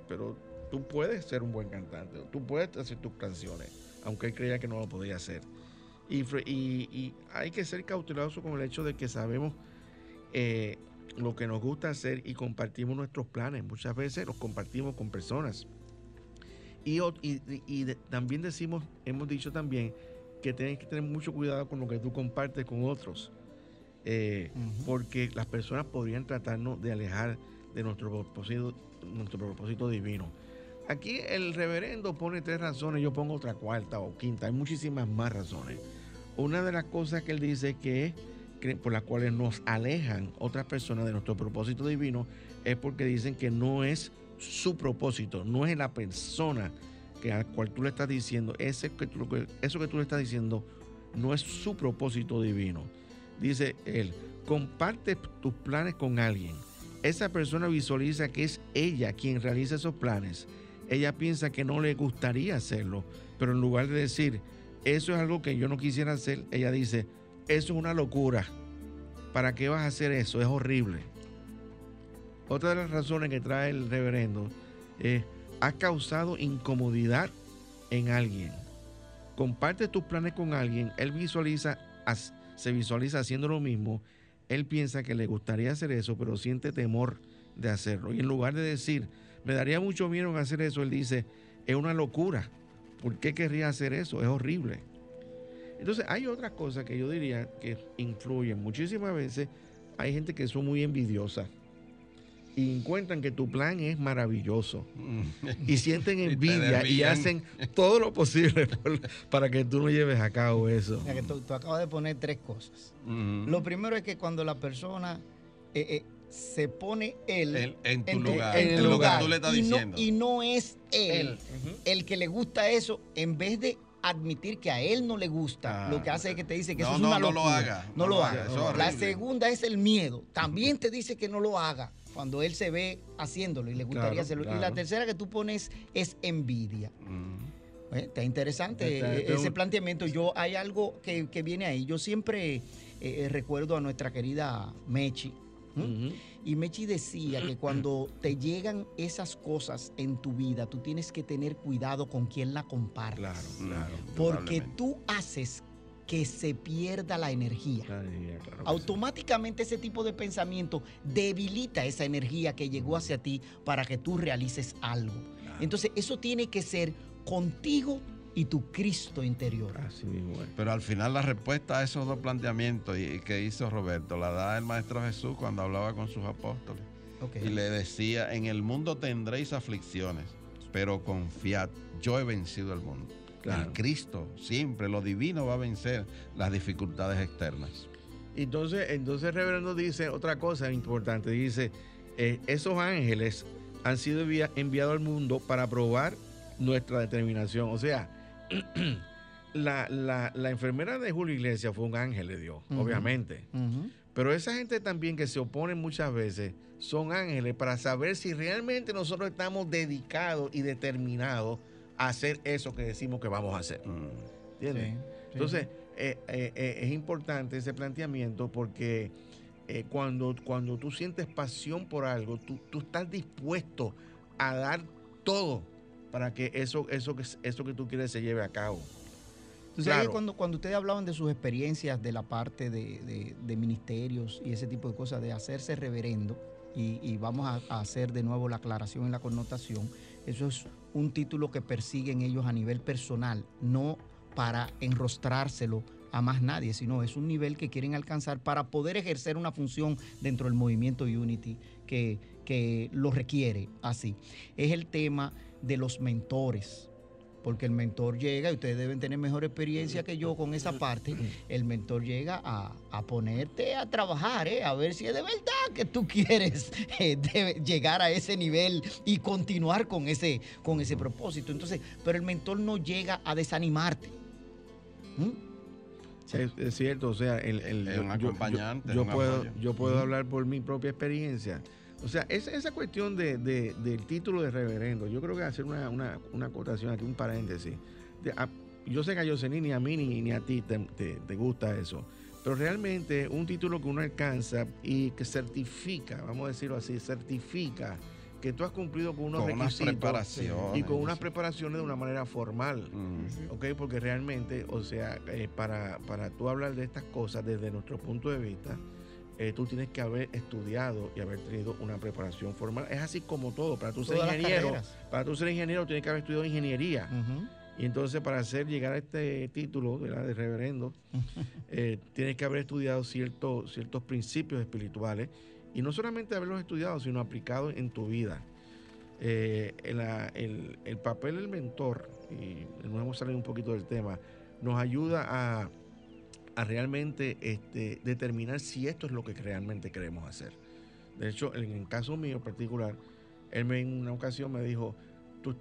pero tú puedes ser un buen cantante, tú puedes hacer tus canciones, aunque él creía que no lo podía hacer. Y, hay que ser cauteloso con el hecho de que sabemos eh, lo que nos gusta hacer y compartimos nuestros planes. Muchas veces los compartimos con personas. Y, también decimos, hemos dicho también que tienes que tener mucho cuidado con lo que tú compartes con otros. Eh, porque las personas podrían tratarnos de alejar de nuestro propósito, nuestro propósito divino. Aquí el reverendo pone tres razones, yo pongo otra cuarta o quinta, hay muchísimas más razones. Una de las cosas que él dice que es por las cuales nos alejan otras personas de nuestro propósito divino es porque dicen que no es su propósito, no es la persona que a cual tú le estás diciendo, ese que eso que tú le estás diciendo no es su propósito divino. Dice él, comparte tus planes con alguien. Esa persona visualiza que es ella quien realiza esos planes. Ella piensa que no le gustaría hacerlo, pero en lugar de decir, eso es algo que yo no quisiera hacer, ella dice, es una locura. ¿Para qué vas a hacer eso? Es horrible. Otra de las razones que trae el reverendo es, has causado incomodidad en alguien. Comparte tus planes con alguien, él visualiza, se visualiza haciendo lo mismo, él piensa que le gustaría hacer eso, pero siente temor de hacerlo. Y en lugar de decir, me daría mucho miedo hacer eso, él dice, es una locura. ¿Por qué querría hacer eso? Es horrible. Entonces hay otras cosas que yo diría que influyen. Muchísimas veces hay gente que son muy envidiosas y encuentran que tu plan es maravilloso mm. y sienten *laughs* envidia y, hacen todo lo posible *laughs* para que tú no lleves a cabo eso. tú, acabas de poner tres cosas. Lo primero es que cuando la persona eh, eh, se pone él, en, tu lugar, en el lugar, tú le estás y diciendo. No, y no es él, el que le gusta eso, en vez de admitir que a él no le gusta, lo que hace es que te dice que eso es una locura. No lo haga. No, lo haga. La segunda es el miedo. También *laughs* te dice que no lo haga cuando él se ve haciéndolo y le gustaría hacerlo. Y la tercera que tú pones es envidia. Mm. Eh, está interesante ese planteamiento. Yo hay algo que, viene ahí. Yo siempre eh, eh, recuerdo a nuestra querida Mechi. Y Mechi decía que cuando te llegan esas cosas en tu vida, tú tienes que tener cuidado con quién la compartes. Claro, claro. Porque tú haces que se pierda la energía. Automáticamente ese tipo de pensamiento debilita esa energía que llegó hacia ti para que tú realices algo. Entonces eso tiene que ser contigo y tu Cristo interior. Así Pero al final la respuesta a esos dos planteamientos y, que hizo Roberto la da el Maestro Jesús cuando hablaba con sus apóstoles. Y le decía, en el mundo tendréis aflicciones, pero confiad, yo he vencido el mundo. El Cristo, siempre, lo divino va a vencer las dificultades externas. Entonces, entonces el reverendo dice otra cosa importante, dice, eh, esos ángeles han sido enviados al mundo para probar nuestra determinación. O sea, *clears throat* la, enfermera de Julio Iglesias fue un ángel de Dios, obviamente. Pero esa gente también que se opone muchas veces son ángeles para saber si realmente nosotros estamos dedicados y determinados hacer eso que decimos que vamos a hacer. Mm. Entonces, eh, eh, eh, es importante ese planteamiento porque cuando, cuando tú sientes pasión por algo, tú, estás dispuesto a dar todo para que eso, eso, eso que tú quieres se lleve a cabo. Entonces, cuando, cuando ustedes hablaban de sus experiencias de la parte de, ministerios y ese tipo de cosas, de hacerse reverendo, y, vamos a, a, hacer de nuevo la aclaración y la connotación, eso es un título que persiguen ellos a nivel personal, no para enrostrárselo a más nadie, sino es un nivel que quieren alcanzar para poder ejercer una función dentro del movimiento Unity que, que lo requiere así. Es el tema de los mentores porque el mentor llega, y ustedes deben tener mejor experiencia que yo con esa parte, el mentor llega a, ponerte a trabajar, ¿eh? a ver si es de verdad que tú quieres *laughs* eh, llegar a ese nivel y continuar con ese, con ese propósito. Entonces, pero el mentor no llega a desanimarte. ¿Mm? Es, cierto, o sea, el, un acompañante. Yo, puedo, yo puedo hablar por mi propia experiencia. O sea, esa, esa cuestión de, del título de reverendo, yo creo que hacer una, una, una acotación aquí, un paréntesis. yo sé que a Yosení ni a mí ni, a ti te, gusta eso, pero realmente un título que uno alcanza y que certifica, vamos a decirlo así, certifica que tú has cumplido con unos requisitos y con unas preparaciones de una manera formal, ¿ok? Porque realmente, o sea, eh, para, para tú hablar de estas cosas desde nuestro punto de vista, eh, tú tienes que haber estudiado y haber tenido una preparación formal. Es así como todo. Para tú ser ingeniero, para tú ser ingeniero tienes que haber estudiado ingeniería. Y entonces para hacer llegar a este título de reverendo, *laughs* eh, tienes que haber estudiado ciertos, ciertos principios espirituales. Y no solamente haberlos estudiado, sino aplicado en tu vida. Eh, el, el, papel del mentor, y nos hemos salido un poquito del tema, nos ayuda a a realmente este, determinar si esto es lo que realmente queremos hacer. De hecho, en el caso mío particular, él me, en una ocasión me dijo, ¿Tú,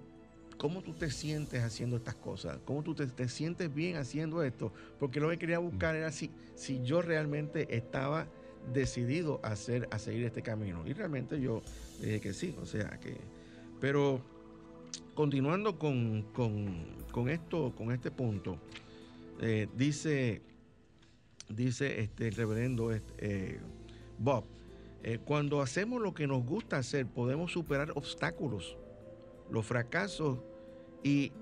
¿cómo tú te sientes haciendo estas cosas? ¿Cómo tú te, sientes bien haciendo esto? Porque lo que quería buscar era si, si yo realmente estaba decidido a, hacer, a seguir este camino. Y realmente yo dije que sí, o sea que... Pero continuando con, esto, con este punto, eh, dice, dice este, el reverendo este, eh, Bob, eh, cuando hacemos lo que nos gusta hacer, podemos superar obstáculos, los fracasos y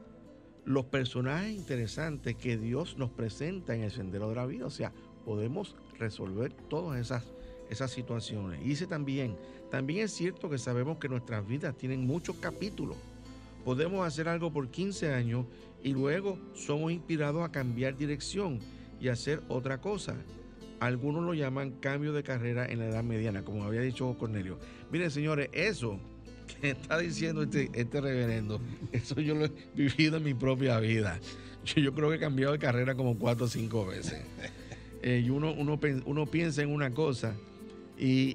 los personajes interesantes que Dios nos presenta en el sendero de la vida. O sea, podemos resolver todas esas, esas situaciones. Y dice también, también es cierto que sabemos que nuestras vidas tienen muchos capítulos. Podemos hacer algo por 15 años y luego somos inspirados a cambiar dirección y hacer otra cosa. Algunos lo llaman cambio de carrera en la edad mediana, como había dicho Cornelio. Miren, señores, eso que está diciendo este, este reverendo, eso yo lo he vivido en mi propia vida. Yo, creo que he cambiado de carrera como cuatro o cinco veces. Eh, y uno, uno, uno, piensa en una cosa y,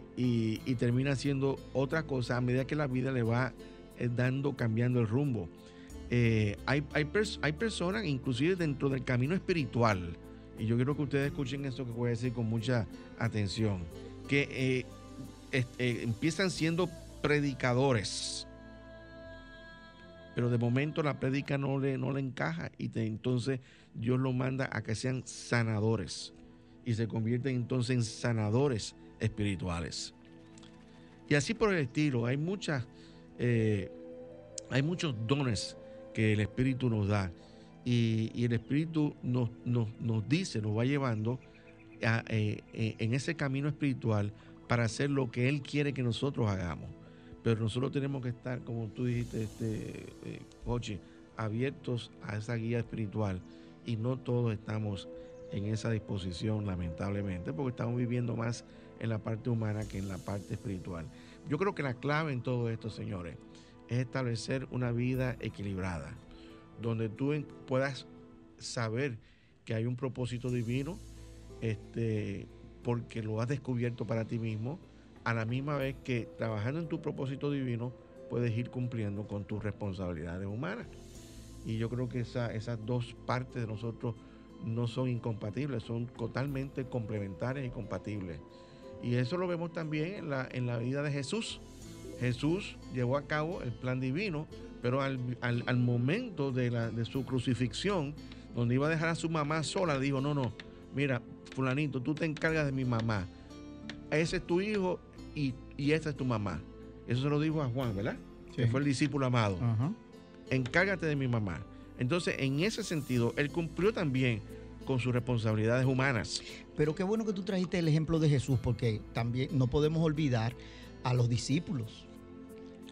termina haciendo otra cosa a medida que la vida le va eh, dando, cambiando el rumbo. Eh, hay, hay, hay personas, inclusive dentro del camino espiritual, y yo quiero que ustedes escuchen esto que voy a decir con mucha atención, que eh, eh, empiezan siendo predicadores, pero de momento la predica no le, no le encaja y entonces Dios lo manda a que sean sanadores y se convierten entonces en sanadores espirituales. Y así por el estilo, hay muchas, eh, hay muchos dones que el Espíritu nos da y, el Espíritu nos, nos, dice, nos va llevando eh, eh, en ese camino espiritual para hacer lo que Él quiere que nosotros hagamos. Pero nosotros tenemos que estar, como tú dijiste, este, eh, abiertos a esa guía espiritual y no todos estamos en esa disposición, lamentablemente, porque estamos viviendo más en la parte humana que en la parte espiritual. Yo creo que la clave en todo esto, señores, es establecer una vida equilibrada donde tú puedas saber que hay un propósito divino, este, porque lo has descubierto para ti mismo, a la misma vez que trabajando en tu propósito divino puedes ir cumpliendo con tus responsabilidades humanas. Y yo creo que esas dos partes de nosotros no son incompatibles, son totalmente complementarias y compatibles. Y eso lo vemos también en la, en la vida de Jesús. Jesús llevó a cabo el plan divino pero al, momento de, la, de su crucifixión, donde iba a dejar a su mamá sola, le dijo, no, no, mira, fulanito, tú te encargas de mi mamá. Ese es tu hijo y, y esta es tu mamá. Eso se lo dijo a Juan, ¿verdad? Que fue el discípulo amado. Encárgate de mi mamá. Entonces, en ese sentido, él cumplió también con sus responsabilidades humanas. Pero qué bueno que tú trajiste el ejemplo de Jesús, porque también no podemos olvidar a los discípulos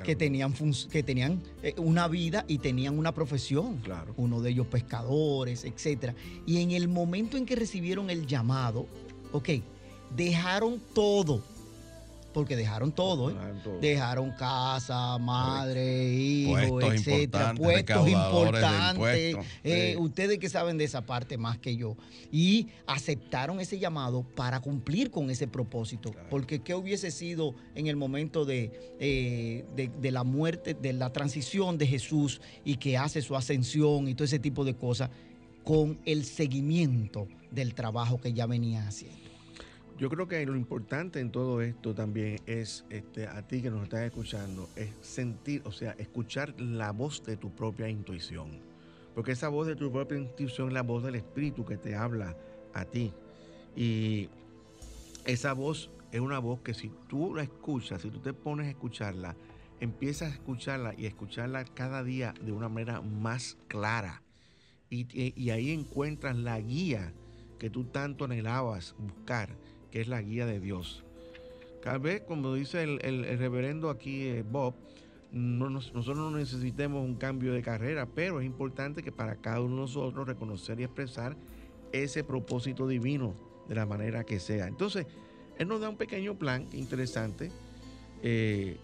que tenían, que tenían eh, una vida y tenían una profesión. Claro. Uno de ellos pescadores, etc. Y en el momento en que recibieron el llamado, ok, dejaron todo porque dejaron todo, ¿eh? Dejaron casa, madre, hijos, etcétera, puestos importantes. Eh, ustedes que saben de esa parte más que yo. Y aceptaron ese llamado para cumplir con ese propósito. Porque ¿qué hubiese sido en el momento eh, de, de, la muerte, de la transición de Jesús y que hace su ascensión y todo ese tipo de cosas con el seguimiento del trabajo que ya venía haciendo? Yo creo que lo importante en todo esto también es, este, a ti que nos estás escuchando, es sentir, o sea, escuchar la voz de tu propia intuición. Porque esa voz de tu propia intuición es la voz del Espíritu que te habla a ti. Y esa voz es una voz que si tú la escuchas, si tú te pones a escucharla, empiezas a escucharla y a escucharla cada día de una manera más clara. Y, y ahí encuentras la guía que tú tanto anhelabas buscar que es la guía de Dios. Cada vez, como dice el, reverendo aquí, eh, Bob, nosotros no necesitemos un cambio de carrera, pero es importante que para cada uno de nosotros reconocer y expresar ese propósito divino de la manera que sea. Entonces, él nos da un pequeño plan interesante. Eh,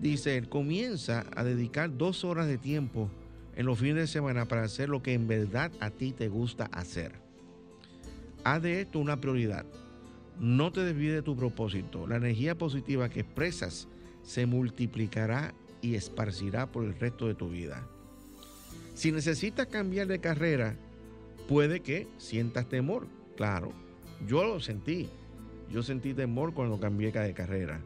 dice, él comienza a dedicar dos horas de tiempo en los fines de semana para hacer lo que en verdad a ti te gusta hacer. haz de esto una prioridad. No te desvíes de tu propósito. La energía positiva que expresas se multiplicará y esparcirá por el resto de tu vida. Si necesitas cambiar de carrera, puede que sientas temor. Claro, yo lo sentí. Yo sentí temor cuando cambié de carrera.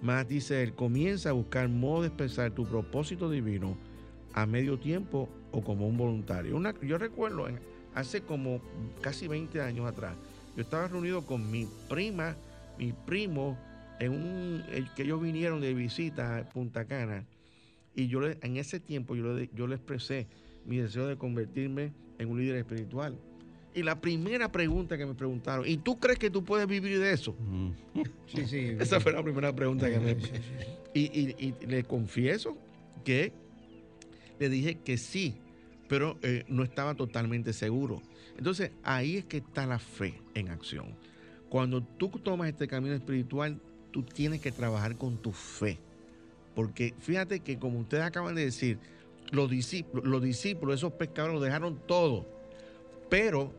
Más dice él, comienza a buscar modo de expresar tu propósito divino a medio tiempo o como un voluntario. yo recuerdo hace como casi 20 años atrás, yo estaba reunido con mi prima, mi primo, en un, que ellos vinieron de visita a Punta Cana, y yo en ese tiempo yo le, yo le expresé mi deseo de convertirme en un líder espiritual. Y la primera pregunta que me preguntaron, ¿y tú crees que tú puedes vivir de eso? Sí, sí. *laughs* Esa fue la primera pregunta que me... Y, y, le confieso que le dije que sí, pero eh, no estaba totalmente seguro. Entonces ahí es que está la fe en acción. Cuando tú tomas este camino espiritual, tú tienes que trabajar con tu fe. Porque fíjate que como ustedes acaban de decir, los discípulos, los discípulos, esos pescadores lo dejaron todo. Pero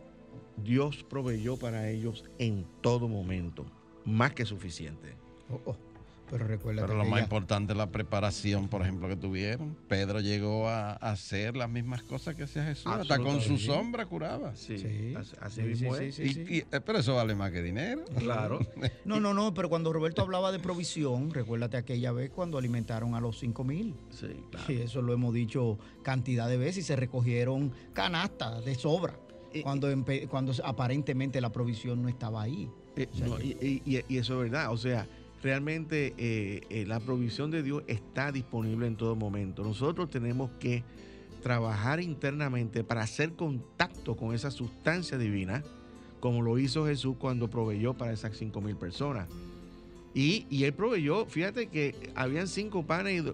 Dios proveyó para ellos en todo momento, más que suficiente. Oh, oh. Pero recuerda Pero lo más importante es la preparación, por ejemplo, que tuvieron. Pedro llegó a hacer las mismas cosas que hacía Jesús. Hasta con su sombra curaba. Sí, sí. así, mismo eh, pero eso vale más que dinero. Claro. *laughs* no, no, no, pero cuando Roberto hablaba de provisión, recuérdate aquella vez cuando alimentaron a los cinco mil. Sí, claro. Y eso lo hemos dicho cantidad de veces y se recogieron canastas de sobra. cuando, cuando aparentemente la provisión no estaba ahí. Eh, y eso es verdad. O sea, realmente eh, eh, la provisión de Dios está disponible en todo momento. Nosotros tenemos que trabajar internamente para hacer contacto con esa sustancia divina, como lo hizo Jesús cuando proveyó para esas cinco mil personas. Y, él proveyó, fíjate que habían cinco panes y,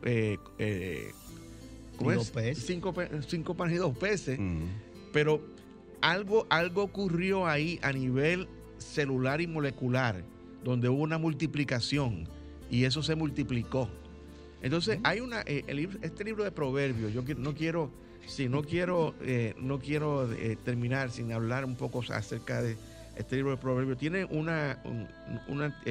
eh, dos peces. Cinco, panes y dos peces. Pero algo, algo ocurrió ahí a nivel celular y molecular donde hubo una multiplicación y eso se multiplicó. Entonces, hay una, eh, este libro de Proverbios, yo no quiero, si no quiero, eh, no quiero eh, terminar sin hablar un poco acerca de este libro de Proverbios. Tiene una, una,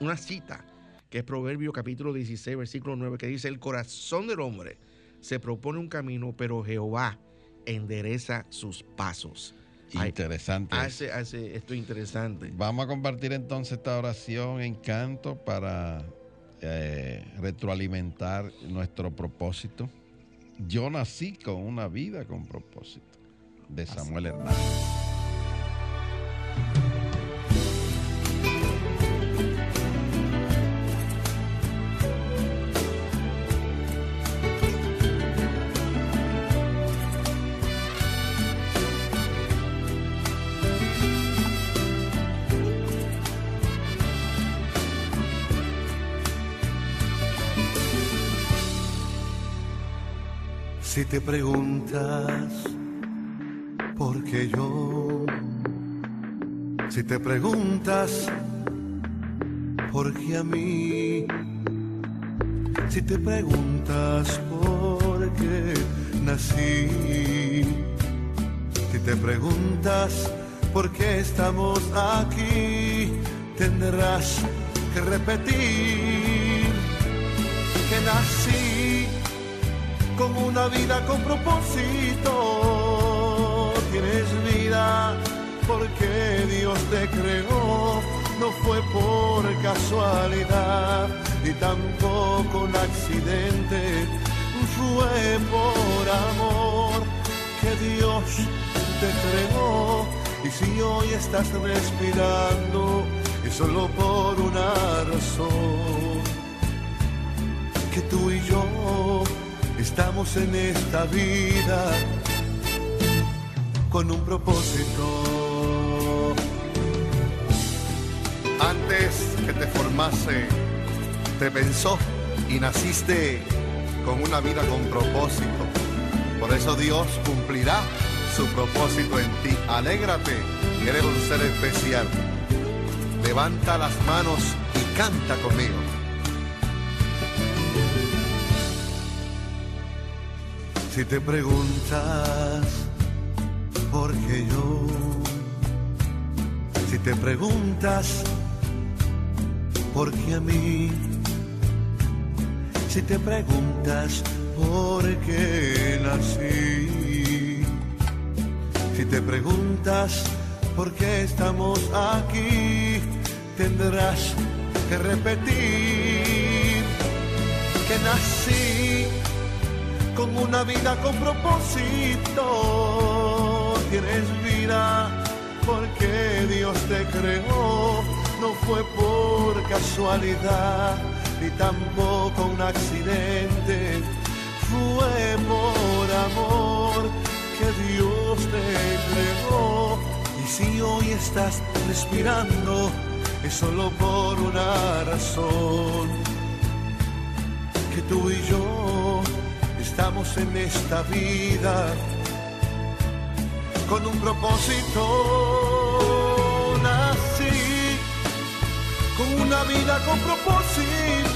una cita que es Proverbio capítulo 16, versículo 9, que dice, el corazón del hombre se propone un camino, pero Jehová endereza sus pasos. Interesante. Hace, hace esto interesante. Vamos a compartir entonces esta oración en canto para eh, retroalimentar nuestro propósito. Yo nací con una vida con propósito. De Samuel Hernández. Te preguntas por qué yo, si te preguntas por qué a mí, si te preguntas por qué nací, si te preguntas por qué estamos aquí, tendrás que repetir que nací con una vida con propósito. Tienes vida porque Dios te creó, no fue por casualidad ni tampoco un accidente, fue por amor que Dios te creó. Y si hoy estás respirando, es solo por una razón, que tú y yo Estamos en esta vida con un propósito. Antes que te formase, te pensó y naciste con una vida con propósito. Por eso Dios cumplirá su propósito en ti. Alégrate, eres un ser especial. Levanta las manos y canta conmigo. Si te preguntas por qué yo, te preguntas, ¿por qué a mí? Si te preguntas, ¿por qué nací? Si te preguntas, ¿por qué estamos aquí? Tendrás que repetir que nací una vida con propósito. Tienes vida porque Dios te creó, no fue por casualidad ni tampoco un accidente, fue por amor que Dios te creó. Y si hoy estás respirando, es solo por una razón, que tú y yo estamos en esta vida con un propósito. Nací con una vida con propósito.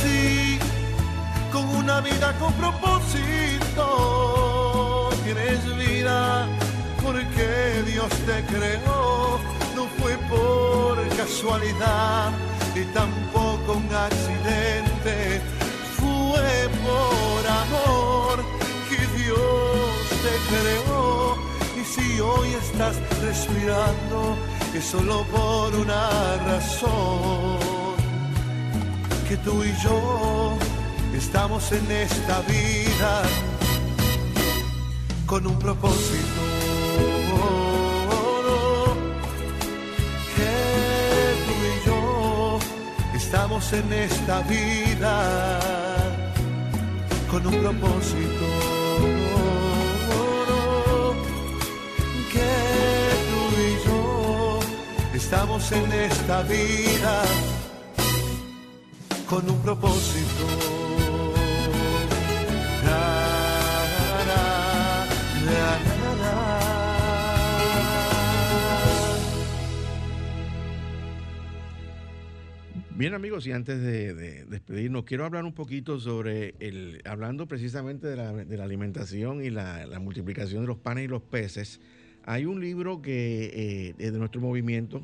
Nací con una vida con propósito. Tienes vida porque Dios te creó. No fue por casualidad ni tampoco un accidente. Fue por amor que Dios te creó. Y si hoy estás respirando, es solo por una razón que tú y yo estamos en esta vida con un propósito. Que tú y yo estamos en esta vida con un propósito. Que tú y yo estamos en esta vida con un propósito. Bien amigos, y antes de, de despedirnos, quiero hablar un poquito sobre el, hablando precisamente de la, alimentación y la, multiplicación de los panes y los peces. Hay un libro que eh, de nuestro movimiento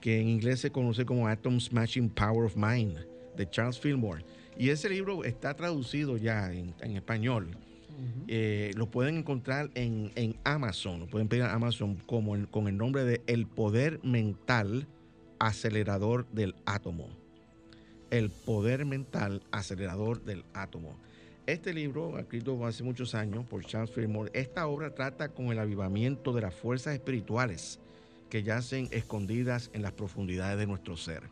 que en inglés se conoce como Atom Smashing Power of Mind de Charles Fillmore. Y ese libro está traducido ya en, en español. Uh -huh. eh, lo pueden encontrar en, en, Amazon, lo pueden pedir a Amazon como el, con el nombre de El Poder Mental Acelerador del Átomo. El Poder Mental Acelerador del Átomo. Este libro, escrito hace muchos años por Charles Fillmore, esta obra trata con el avivamiento de las fuerzas espirituales que yacen escondidas en las profundidades de nuestro ser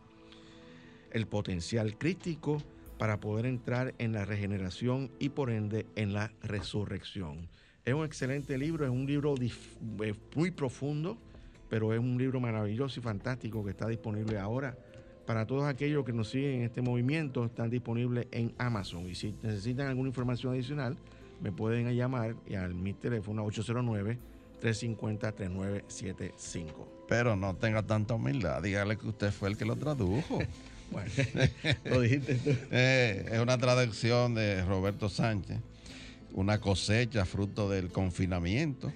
el potencial crítico para poder entrar en la regeneración y por ende en la resurrección. Es un excelente libro, es un libro muy profundo, pero es un libro maravilloso y fantástico que está disponible ahora. Para todos aquellos que nos siguen en este movimiento, están disponibles en Amazon. Y si necesitan alguna información adicional, me pueden llamar al mi teléfono 809-350-3975. Pero no tenga tanta humildad, dígale que usted fue el que lo tradujo. *laughs* Bueno, *laughs* lo dijiste tú. Eh, es una traducción de Roberto Sánchez, una cosecha fruto del confinamiento,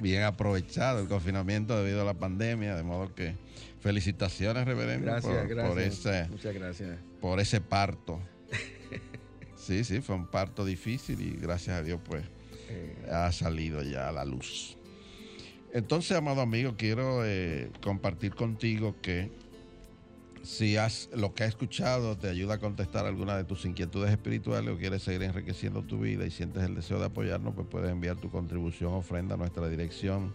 bien aprovechado el confinamiento debido a la pandemia, de modo que felicitaciones, reverendo, gracias, por, gracias. por, ese, Muchas gracias. por ese parto. *laughs* Sí, sí, fue un parto difícil y gracias a Dios pues eh. ha salido ya a la luz. Entonces, amado amigo, quiero eh, compartir contigo que si has, lo que has escuchado te ayuda a contestar alguna de tus inquietudes espirituales o quieres seguir enriqueciendo tu vida y sientes el deseo de apoyarnos, pues puedes enviar tu contribución ofrenda a nuestra dirección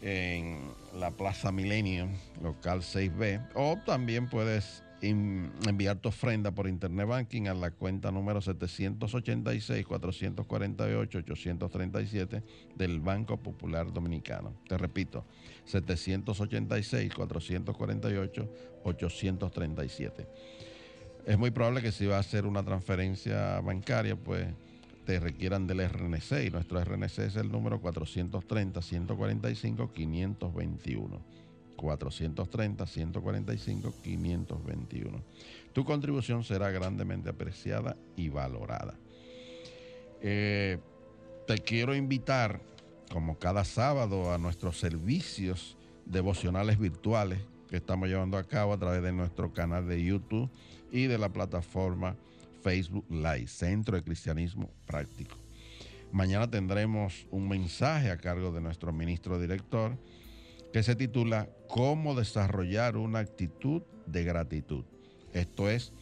en la Plaza Milenio, local 6B, o también puedes enviar tu ofrenda por internet banking a la cuenta número 786-448-837 del Banco Popular Dominicano. Te repito, 786-448-837. Es muy probable que si va a hacer una transferencia bancaria, pues te requieran del RNC y nuestro RNC es el número 430-145-521. 430-145-521. Tu contribución será grandemente apreciada y valorada. Eh, te quiero invitar, como cada sábado, a nuestros servicios devocionales virtuales que estamos llevando a cabo a través de nuestro canal de YouTube y de la plataforma Facebook Live, Centro de Cristianismo Práctico. Mañana tendremos un mensaje a cargo de nuestro ministro director que se titula Cómo desarrollar una actitud de gratitud. Esto es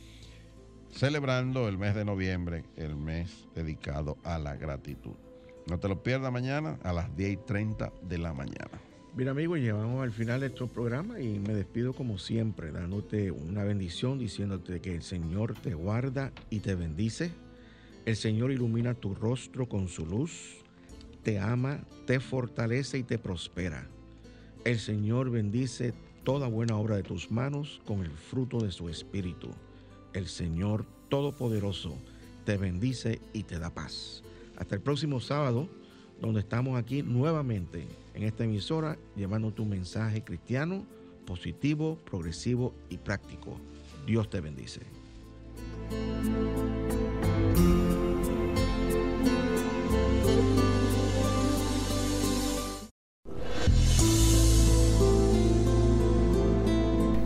celebrando el mes de noviembre, el mes dedicado a la gratitud. No te lo pierdas mañana a las 10 y 30 de la mañana. Bien amigos, llegamos al final de nuestro programa y me despido como siempre, dándote una bendición, diciéndote que el Señor te guarda y te bendice. El Señor ilumina tu rostro con su luz, te ama, te fortalece y te prospera. El Señor bendice toda buena obra de tus manos con el fruto de su espíritu. El Señor Todopoderoso te bendice y te da paz. Hasta el próximo sábado, donde estamos aquí nuevamente en esta emisora llevando tu mensaje cristiano, positivo, progresivo y práctico. Dios te bendice.